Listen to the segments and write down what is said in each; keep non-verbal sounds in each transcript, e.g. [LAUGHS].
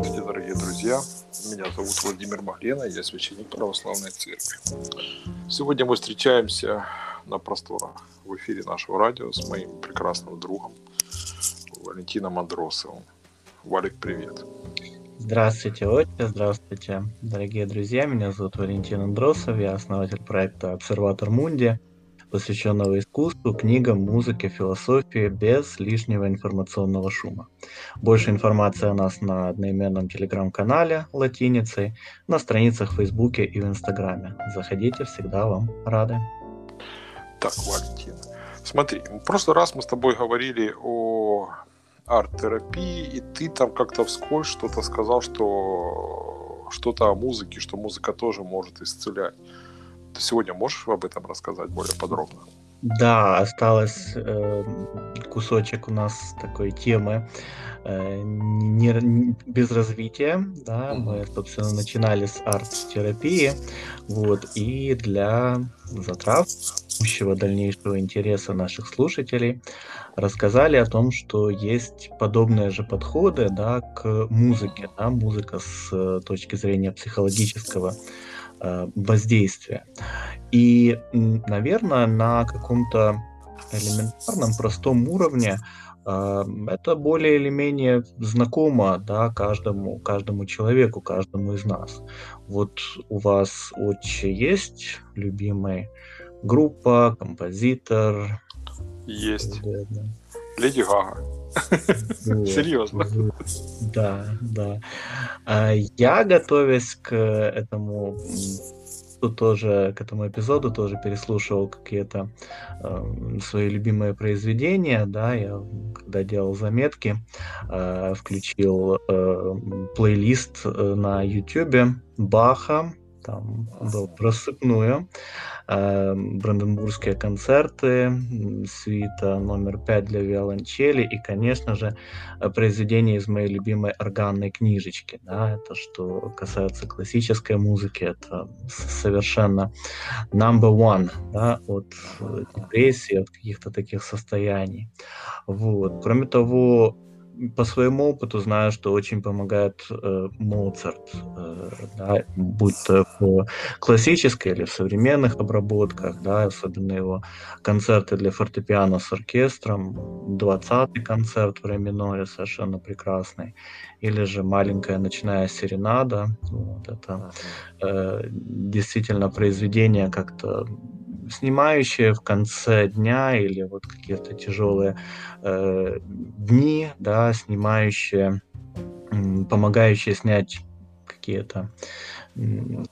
Здравствуйте, дорогие друзья. Меня зовут Владимир Маглена, я священник православной церкви. Сегодня мы встречаемся на просторах в эфире нашего радио с моим прекрасным другом Валентином Андросовым. Валик, привет. Здравствуйте, Отче, здравствуйте, дорогие друзья. Меня зовут Валентин Андросов, я основатель проекта «Обсерватор Мунди», посвященного искусству, книгам, музыке, философии без лишнего информационного шума. Больше информации о нас на одноименном телеграм-канале латиницей, на страницах в Фейсбуке и в Инстаграме. Заходите, всегда вам рады. Так, Валентин, смотри, в прошлый раз мы с тобой говорили о арт-терапии, и ты там как-то вскользь что-то сказал, что что-то о музыке, что музыка тоже может исцелять. Ты сегодня можешь об этом рассказать более подробно? Да, осталось э, кусочек у нас такой темы э, не, не, без развития. Да, мы, собственно, начинали с арт-терапии. Вот, и для затрат будущего дальнейшего интереса наших слушателей рассказали о том, что есть подобные же подходы да, к музыке. Да, музыка с э, точки зрения психологического воздействия. И, наверное, на каком-то элементарном, простом уровне э, это более или менее знакомо да, каждому, каждому человеку, каждому из нас. Вот у вас отче есть любимый группа, композитор? Есть. Леди Гага. Серьезно. Да, да. А я, готовясь к этому тут тоже к этому эпизоду тоже переслушивал какие-то э, свои любимые произведения, да, я когда делал заметки, э, включил э, плейлист э, на YouTube Баха, там был просыпную, э, бранденбургские концерты, свита номер пять для виолончели и, конечно же, произведение из моей любимой органной книжечки. Да, это что касается классической музыки, это совершенно number one да, от депрессии, от каких-то таких состояний. Вот. Кроме того, по своему опыту знаю, что очень помогает э, Моцарт, э, да, будь то в классической или в современных обработках, да, особенно его концерты для фортепиано с оркестром, 20-й концерт в ре миноре совершенно прекрасный, или же маленькая ночная серенада, вот это э, действительно произведение как-то снимающие в конце дня или вот какие-то тяжелые э, дни, да, снимающие, помогающие снять какие-то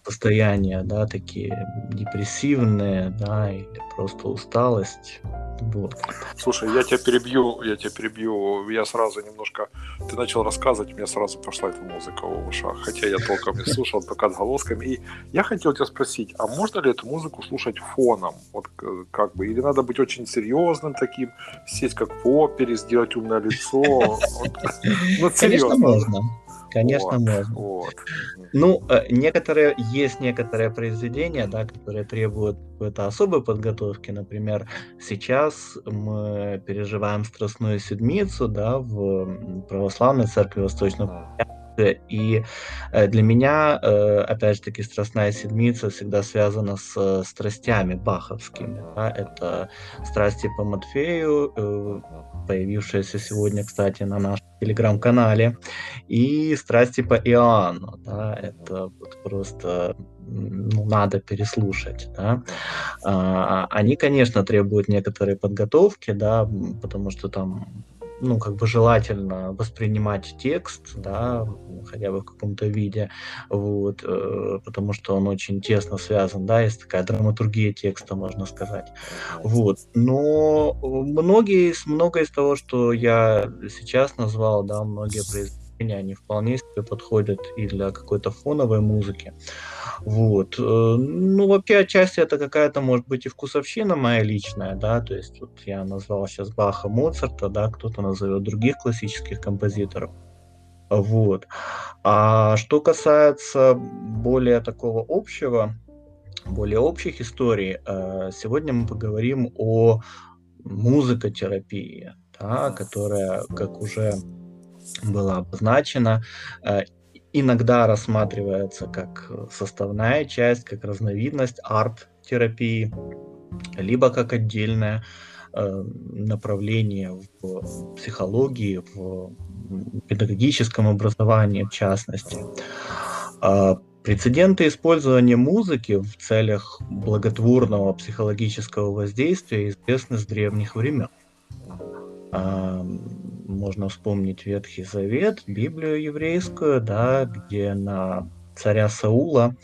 состояния, да, такие депрессивные, да, или просто усталость. Вот. Слушай, я тебя перебью, я тебя перебью, я сразу немножко, ты начал рассказывать, у меня сразу пошла эта музыка в ушах, хотя я толком не слушал, только отголосками. И я хотел тебя спросить, а можно ли эту музыку слушать фоном? Вот как бы, или надо быть очень серьезным таким, сесть как в опере, сделать умное лицо? [LAUGHS] Ну, серьезно. можно. Конечно, вот, можно. Вот. Ну, э, некоторые, есть некоторые произведения, да, которые требуют какой-то особой подготовки. Например, сейчас мы переживаем Страстную Седмицу, да, в православной церкви Восточного и э, для меня, э, опять же таки, Страстная Седмица всегда связана с страстями баховскими. Да? Это страсти по Матфею, появившиеся сегодня, кстати, на нашем телеграм-канале, и страсти по Иоанну, да, это вот просто ну, надо переслушать, да. А, они, конечно, требуют некоторой подготовки, да, потому что там ну, как бы желательно воспринимать текст, да, хотя бы в каком-то виде, вот, э, потому что он очень тесно связан, да, есть такая драматургия текста, можно сказать, вот, но многие, многое из того, что я сейчас назвал, да, многие произведения они вполне себе подходят и для какой-то фоновой музыки. Вот. Э, ну, вообще, отчасти это какая-то, может быть, и вкусовщина моя личная, да, то есть вот я назвал сейчас Баха, Моцарта, да, кто-то назовет других классических композиторов. Вот. А что касается более такого общего, более общих историй, э, сегодня мы поговорим о музыкотерапии, да, которая, как уже было обозначено, э, иногда рассматривается как составная часть, как разновидность арт-терапии, либо как отдельное э, направление в психологии, в педагогическом образовании в частности. А прецеденты использования музыки в целях благотворного психологического воздействия известны с древних времен. Можно вспомнить Ветхий Завет, Библию еврейскую, да, где на царя Саула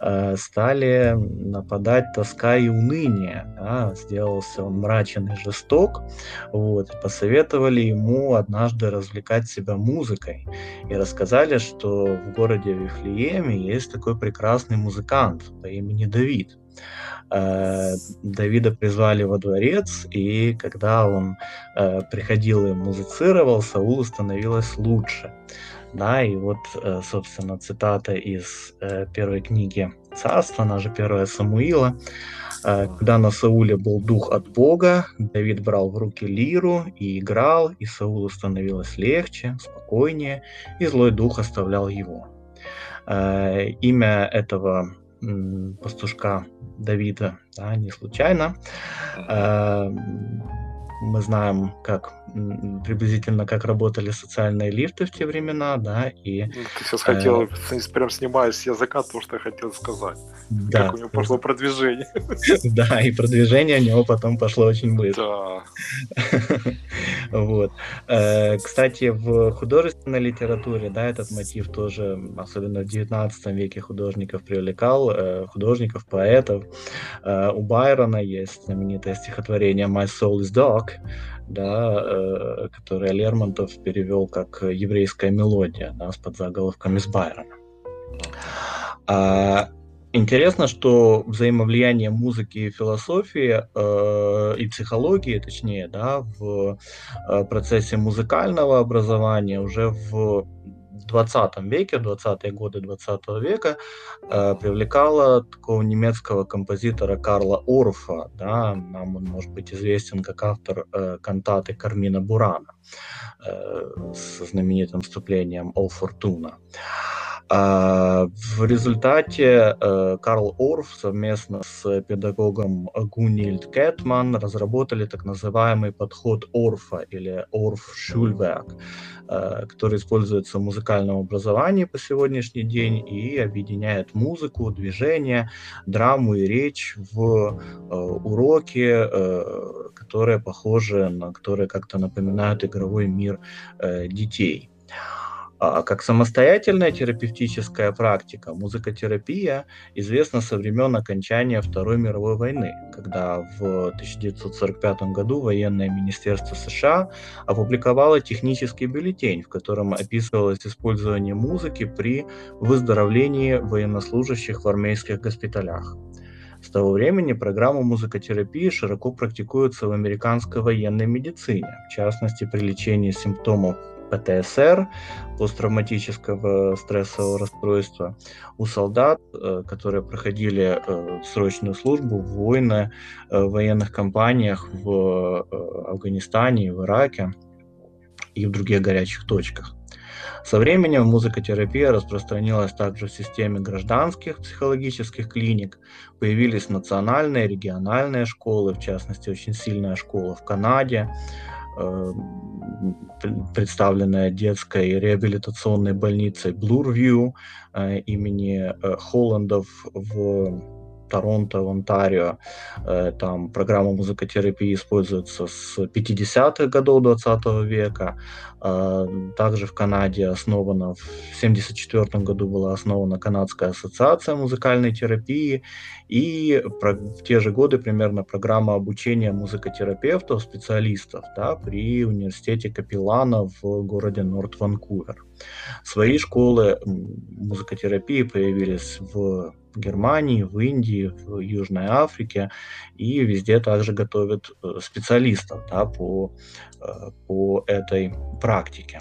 э, стали нападать тоска и уныние. Да? Сделался он мрачен и жесток. Вот, посоветовали ему однажды развлекать себя музыкой. И рассказали, что в городе Вифлееме есть такой прекрасный музыкант по имени Давид. Э, Давида призвали во дворец, и когда он э, приходил и музицировал, Саулу становилось лучше. Да, и вот, э, собственно, цитата из первой книги Царства, она же первая Самуила. Когда на Сауле был дух от Бога, Давид брал в руки лиру и играл, и Саулу становилось легче, спокойнее, и злой дух оставлял его. Имя этого пастушка Давида, да, не случайно. Э, мы знаем, как приблизительно как работали социальные лифты в те времена, да, и... Ну, ты сейчас хотел, э, прям снимаешь с языка то, что я хотел сказать. Да. Как у него пошло продвижение. [LAUGHS] Да, и продвижение у него потом пошло очень быстро. Да. [LAUGHS] Вот. Э, кстати, в художественной литературе, да, этот мотив тоже, особенно в 19 веке художников привлекал, э, художников, поэтов. Э, у Байрона есть знаменитое стихотворение «My soul is dog», да, э, которое Лермонтов перевел как еврейская мелодия, да, с подзаголовками с Байрона. А, интересно, что взаимовлияние музыки и философии э, и психологии, точнее, да, в э, процессе музыкального образования уже в 20 веке, 20-е годы 20 века, э, привлекала такого немецкого композитора Карла Орфа. Да, нам он может быть известен как автор э, кантаты Кармина Бурана э, с знаменитым вступлением «О Фортуна». А, в результате э, Карл Орф совместно с педагогом Гунильд Кетман разработали так называемый подход Орфа или Орф Шульверк, э, который используется в музыкальном образовании по сегодняшний день и объединяет музыку, движение, драму и речь в э, уроки, которые похожи на, которые как-то напоминают игровой мир детей. А как самостоятельная терапевтическая практика, музыкотерапия известна со времен окончания Второй мировой войны, когда в 1945 году военное министерство США опубликовало технический бюллетень, в котором описывалось использование музыки при выздоровлении военнослужащих в армейских госпиталях. С того времени программа музыкотерапии широко практикуется в американской военной медицине, в частности при лечении симптомов ПТСР, посттравматического стрессового расстройства, у солдат, э, которые проходили э, срочную службу в войны, э, в военных компаниях в Афганистане, в Ираке и в других горячих точках. Со временем музыкотерапия распространилась также в системе гражданских психологических клиник. Появились национальные, региональные школы, в частности, очень сильная школа в Канаде, представленная детской реабилитационной больницей Blurview э, имени э, Холландов в Торонто, в Онтарио. Там программа музыкотерапии используется с 50-х годов 20 века. Также в Канаде основана, в 1974 году была основана Канадская ассоциация музыкальной терапии. И в те же годы примерно программа обучения музыкотерапевтов, специалистов да, при университете Капеллана в городе Норт-Ванкувер. Свои школы музыкотерапии появились в Германии, в Индии, в Южной Африке, и везде также готовят э, специалистов да, по, э, по этой практике практике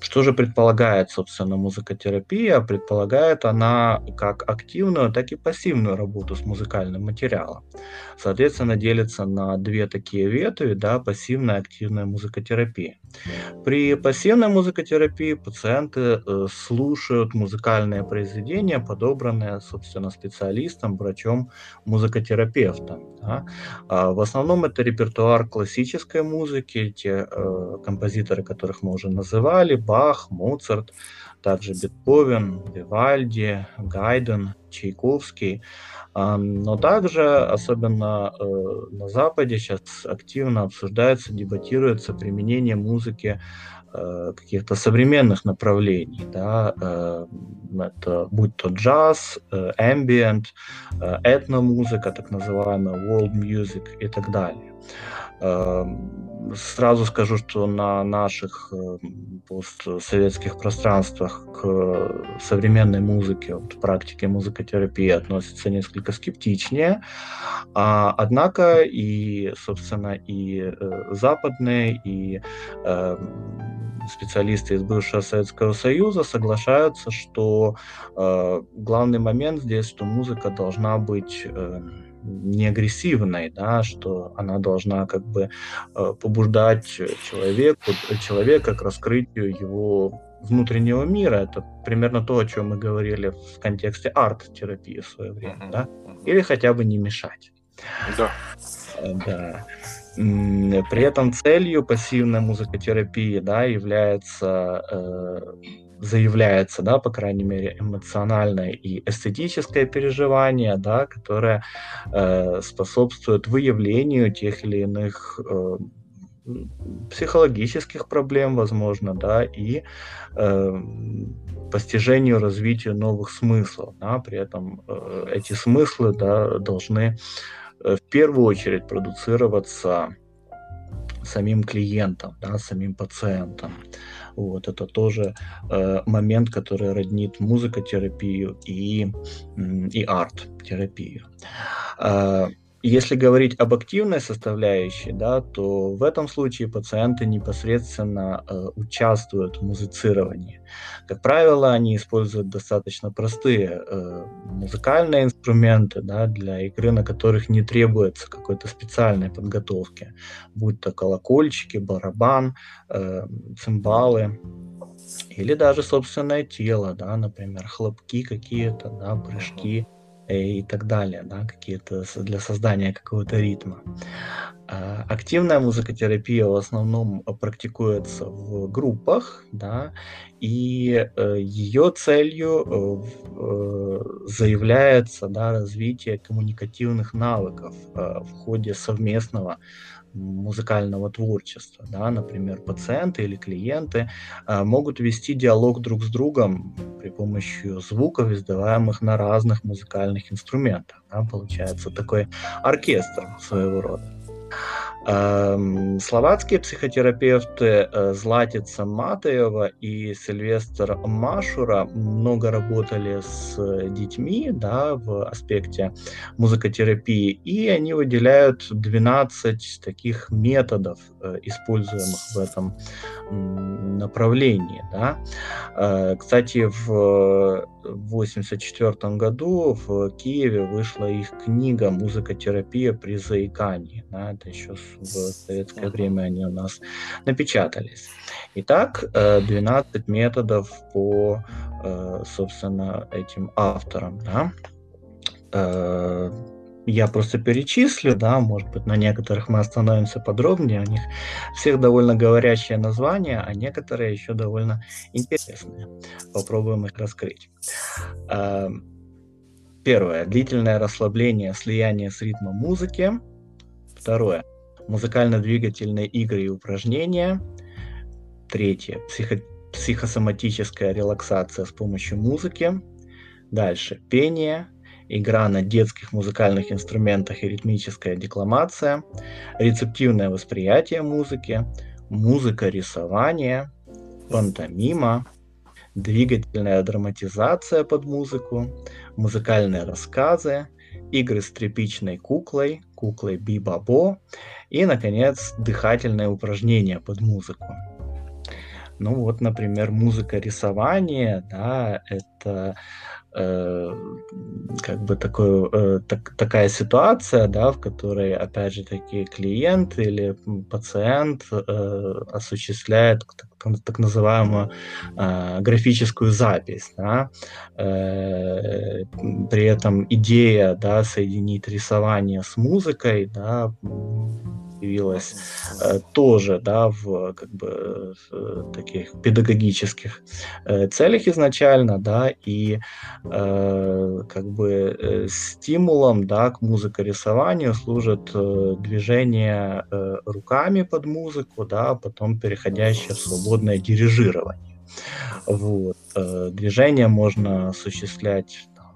что же предполагает, собственно, музыкотерапия? Предполагает она как активную, так и пассивную работу с музыкальным материалом. Соответственно, делится на две такие ветви, да, пассивная и активная музыкотерапия. При пассивной музыкотерапии пациенты э, слушают музыкальные произведения, подобранные, собственно, специалистом, врачом, музыкотерапевтом. Да. А в основном это репертуар классической музыки, те э, композиторы, которых мы уже называли, Бах, Моцарт, также Бетховен, Вивальди, Гайден, Чайковский. Но также, особенно э, на Западе, сейчас активно обсуждается, дебатируется применение музыки э, каких-то современных направлений, да, э, это будь то джаз, ambient, этномузыка, так называемая world music и так далее. Эм, сразу скажу, что на наших э, постсоветских пространствах к современной музыке, вот, практике музыкотерапии относятся несколько скептичнее. А, однако и, собственно, и э, западные, и э, специалисты из бывшего Советского Союза соглашаются, что э, главный момент здесь, что музыка должна быть э, не агрессивной, да, что она должна как бы э, побуждать человеку, человека к раскрытию его внутреннего мира. Это примерно то, о чем мы говорили в контексте арт-терапии в свое время, uh-huh. да, или хотя бы не мешать. Да. Э, да. При этом целью пассивной музыкотерапии да, является э, заявляется, да, по крайней мере, эмоциональное и эстетическое переживание, да, которое э, способствует выявлению тех или иных э, психологических проблем, возможно, да, и э, постижению, развитию новых смыслов. Да, при этом э, эти смыслы да, должны э, в первую очередь продуцироваться самим клиентом, да, самим пациентом. Вот, это тоже э, момент, который роднит музыкотерапию и, и арт-терапию. Э, если говорить об активной составляющей, да, то в этом случае пациенты непосредственно э, участвуют в музицировании. Как правило, они используют достаточно простые э, музыкальные инструменты да, для игры, на которых не требуется какой-то специальной подготовки, будь то колокольчики, барабан, э, цимбалы или даже собственное тело, да, например, хлопки какие-то, да, прыжки и так далее, да, какие-то для создания какого-то ритма. А, активная музыкотерапия в основном практикуется в группах, да, и э, ее целью э, э, заявляется да, развитие коммуникативных навыков в ходе совместного музыкального творчества. Да? Например, пациенты или клиенты а, могут вести диалог друг с другом при помощи звуков, издаваемых на разных музыкальных инструментах. Да? Получается такой оркестр своего рода. Эм, словацкие психотерапевты э, Златица Матеева и Сильвестр Машура много работали с детьми да, в аспекте музыкотерапии, и они выделяют 12 таких методов, э, используемых в этом направлении. Да. Э, кстати, в 1984 году в Киеве вышла их книга «Музыкотерапия при заикании». Да, это еще в советское время они у нас напечатались. Итак, 12 э, методов по, э, собственно, этим авторам. Да. Э, я просто перечислю, да, может быть, на некоторых мы остановимся подробнее. У них всех довольно говорящее название, а некоторые еще довольно интересные. Попробуем их раскрыть. Первое. Длительное расслабление, слияние с ритмом музыки. Второе музыкально-двигательные игры и упражнения. Третье. Психо психосоматическая релаксация с помощью музыки. Дальше. Пение, игра на детских музыкальных инструментах и ритмическая декламация, рецептивное восприятие музыки, музыка рисования, пантомима, двигательная драматизация под музыку, музыкальные рассказы, игры с тряпичной куклой, куклой Бибабо и, наконец, дыхательное упражнение под музыку. Ну вот, например, музыка рисования, да, это Э, как бы такой, э, так, такая ситуация, да, в которой, опять же таки, клиент или пациент э, осуществляет так, так называемую э, графическую запись, да, э, при этом идея, да, соединить рисование с музыкой, да, появилась э, тоже, да, в как бы э, таких педагогических э, целях изначально, да, и как бы стимулом, да, к музыкорисованию служит движение руками под музыку, да, потом переходящее в свободное дирижирование. Вот. Движение можно осуществлять там,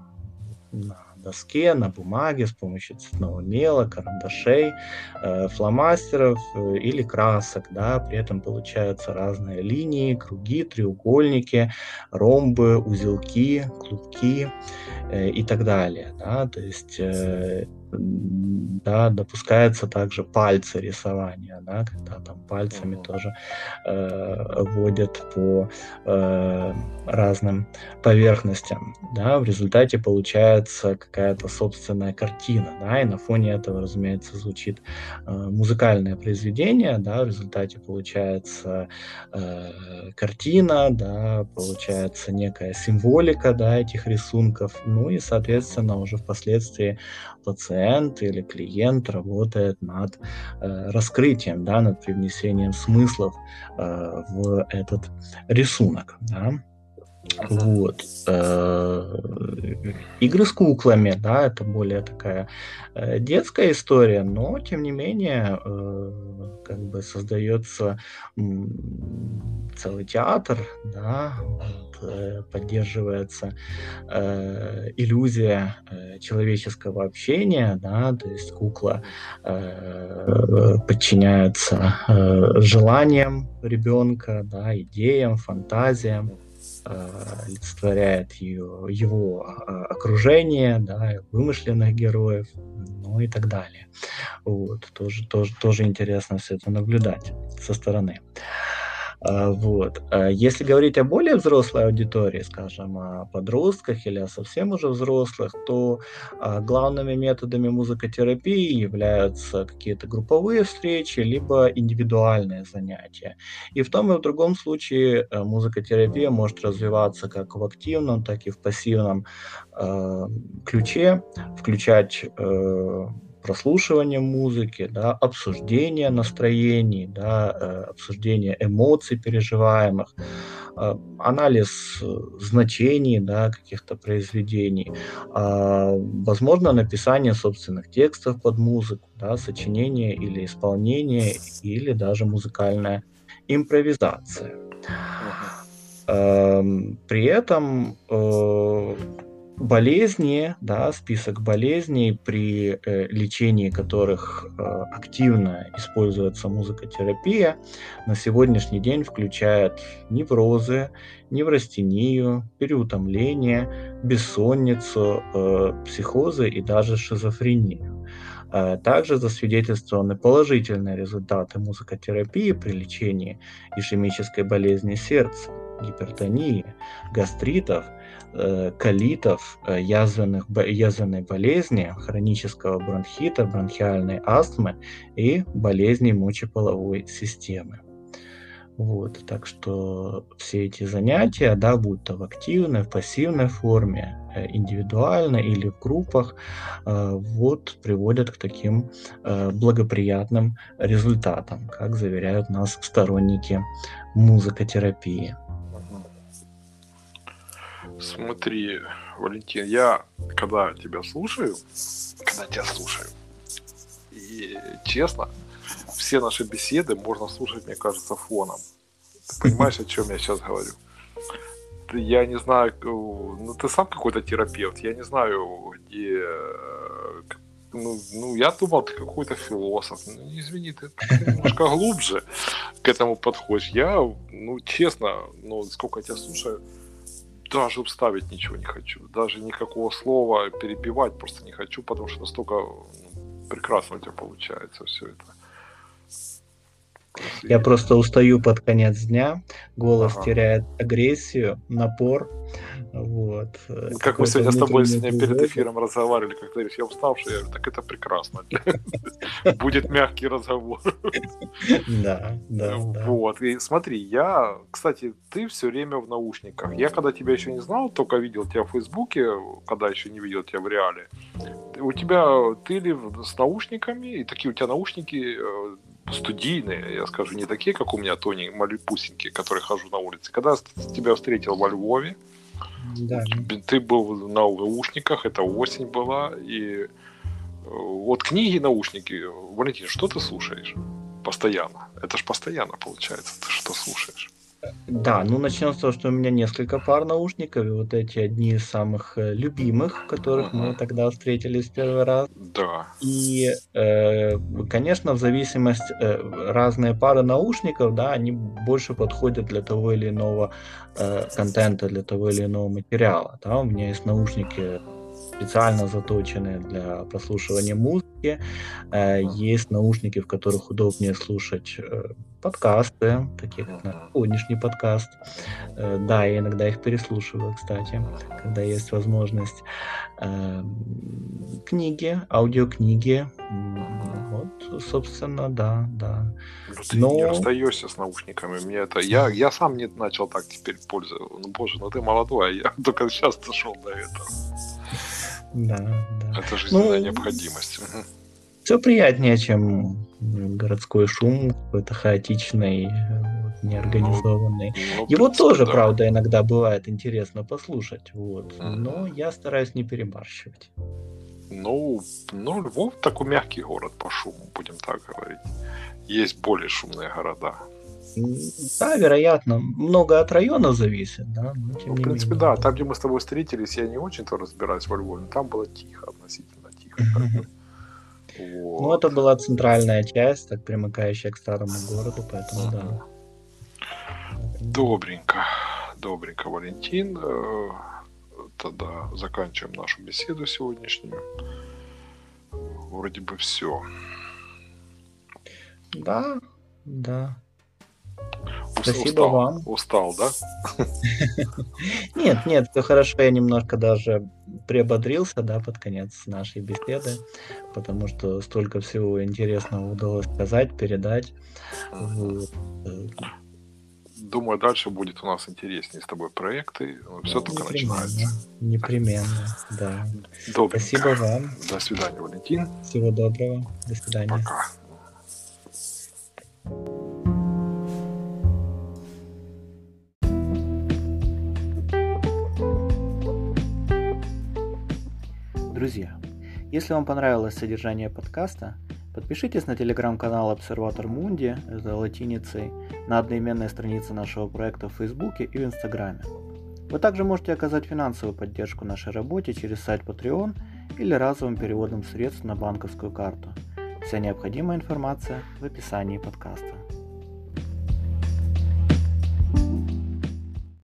на доске, на бумаге с помощью цветного мела, карандашей, э, фломастеров э, или красок. Да? При этом получаются разные линии, круги, треугольники, ромбы, узелки, клубки э, и так далее. Да? То есть да, допускается также пальцы рисования, да, когда там пальцами mm-hmm. тоже э, водят по э, разным поверхностям, да, в результате получается какая-то собственная картина, да, и на фоне этого, разумеется, звучит э, музыкальное произведение, да, в результате получается э, картина, да, получается некая символика, да, этих рисунков, ну и, соответственно, уже впоследствии пациент или клиент работает над э, раскрытием, да, над привнесением смыслов э, в этот рисунок. Да. Вот. Э, игры с куклами, да, это более такая э, детская история, но тем не менее э, как бы создается целый театр, да, поддерживается иллюзия человеческого общения, да, то есть кукла подчиняется желаниям ребенка, да, идеям, фантазиям олицетворяет ее, его э, окружение, да, вымышленных героев, ну и так далее. Вот, тоже, тоже, тоже интересно все это наблюдать со стороны. А, вот. А если говорить о более взрослой аудитории, скажем, о подростках или о совсем уже взрослых, то а, главными методами музыкотерапии являются какие-то групповые встречи, либо индивидуальные занятия. И в том и в другом случае э, музыкотерапия может развиваться как в активном, так и в пассивном ключе, включать э, прослушивание музыки, да, обсуждение настроений, да, э, обсуждение эмоций переживаемых, э, анализ э, значений да, каких-то произведений, а, возможно, написание собственных текстов под музыку, да, сочинение или исполнение, или даже музыкальная импровизация. Эм, при этом болезни, да, список болезней, при э, лечении которых э, активно используется музыкотерапия, на сегодняшний день включает неврозы, неврастению, переутомление, бессонницу, э, психозы и даже шизофрению. Э, также засвидетельствованы положительные результаты музыкотерапии при лечении ишемической болезни сердца, гипертонии, гастритов – Э, колитов, э, язвенных, язвенной болезни, хронического бронхита, бронхиальной астмы и болезней мочеполовой системы. Вот, так что все эти занятия, да, будь то в активной, в пассивной форме, э, индивидуально или в группах, вот приводят к таким благоприятным результатам, как заверяют нас сторонники музыкотерапии. Смотри, Валентин, я когда тебя слушаю, когда тебя слушаю, и честно, все наши беседы можно слушать, мне кажется, фоном. Ты [LAUGHS] понимаешь, о чем я сейчас говорю? Я не знаю, ну ты сам какой-то терапевт, я не знаю, где ну, ну, я думал, ты какой-то философ. Ну, извини, ты, ты немножко глубже к этому подходишь. Я, ну, честно, ну, сколько я тебя слушаю, даже вставить ничего не хочу. Даже никакого слова перебивать просто не хочу, потому что настолько ну, прекрасно у тебя получается все это. Я просто устаю под конец дня, голос ага. теряет агрессию, напор. Вот. Как мы сегодня с тобой сегодня перед эфиром разговаривали, как ты говоришь, я уставший, я говорю, так это прекрасно. [LAUGHS] Будет мягкий разговор. Да, да. Вот. И смотри, я, кстати, ты все время в наушниках. Я когда тебя еще не знал, только видел тебя в Фейсбуке, когда еще не видел тебя в реале. У тебя ты ли с наушниками, и такие у тебя наушники э, студийные, я скажу, не такие, как у меня, Тони, малюпусенькие, которые хожу на улице. Когда тебя встретил во Львове, да. ты был на наушниках, это осень была, и э, вот книги, наушники, Валентин, что ты слушаешь постоянно? Это же постоянно получается, ты что слушаешь? Да, ну начнем с того, что у меня несколько пар наушников, и вот эти одни из самых э, любимых, которых мы тогда встретились первый раз. Да. И, э, конечно, в зависимости э, разные пары наушников, да, они больше подходят для того или иного э, контента, для того или иного материала. Да, у меня есть наушники специально заточенные для прослушивания музыки. Э, есть наушники, в которых удобнее слушать э, подкасты, такие как наш сегодняшний подкаст. Э, да, я иногда их переслушиваю, кстати, когда есть возможность. Книги, аудиокниги. Вот, собственно, да, да. Ну, ты Но... не расстаешься с наушниками. Мне это... я, я сам не начал так теперь пользоваться. Ну, боже, ну ты молодой, а я [LAUGHS] только сейчас дошел до этого. Да, да. Это жизненная ну, необходимость. Все приятнее, чем городской шум, какой-то хаотичный, вот, неорганизованный. Ну, ну, Его тоже, да. правда, иногда бывает интересно послушать, вот. Mm-hmm. Но я стараюсь не перебарщивать. Ну, ну, Львов такой мягкий город по шуму, будем так говорить. Есть более шумные города. Да, вероятно. Много от района зависит, да. Но, ну, в принципе, менее. да. Там, где мы с тобой встретились, я не очень-то разбираюсь во Львове, но там было тихо, относительно тихо. Вот. Ну, это была центральная часть, так примыкающая к старому городу, поэтому да. Добренько, добренько, Валентин. Э, тогда заканчиваем нашу беседу сегодняшнюю. Вроде бы все. Да, да. Спасибо устал, вам. Устал, да? [LAUGHS] Нет, нет, все хорошо. Я немножко даже приободрился, да, под конец нашей беседы, потому что столько всего интересного удалось сказать, передать. Вот. Думаю, дальше будет у нас интереснее с тобой проекты. Все только начинается. Непременно, да. Добренько. Спасибо вам. До свидания, Валентин. Всего доброго. До свидания. Пока. Друзья, если вам понравилось содержание подкаста, подпишитесь на телеграм-канал Обсерватор Мунди, это латиницей, на одноименной странице нашего проекта в Фейсбуке и в Инстаграме. Вы также можете оказать финансовую поддержку нашей работе через сайт Patreon или разовым переводом средств на банковскую карту. Вся необходимая информация в описании подкаста.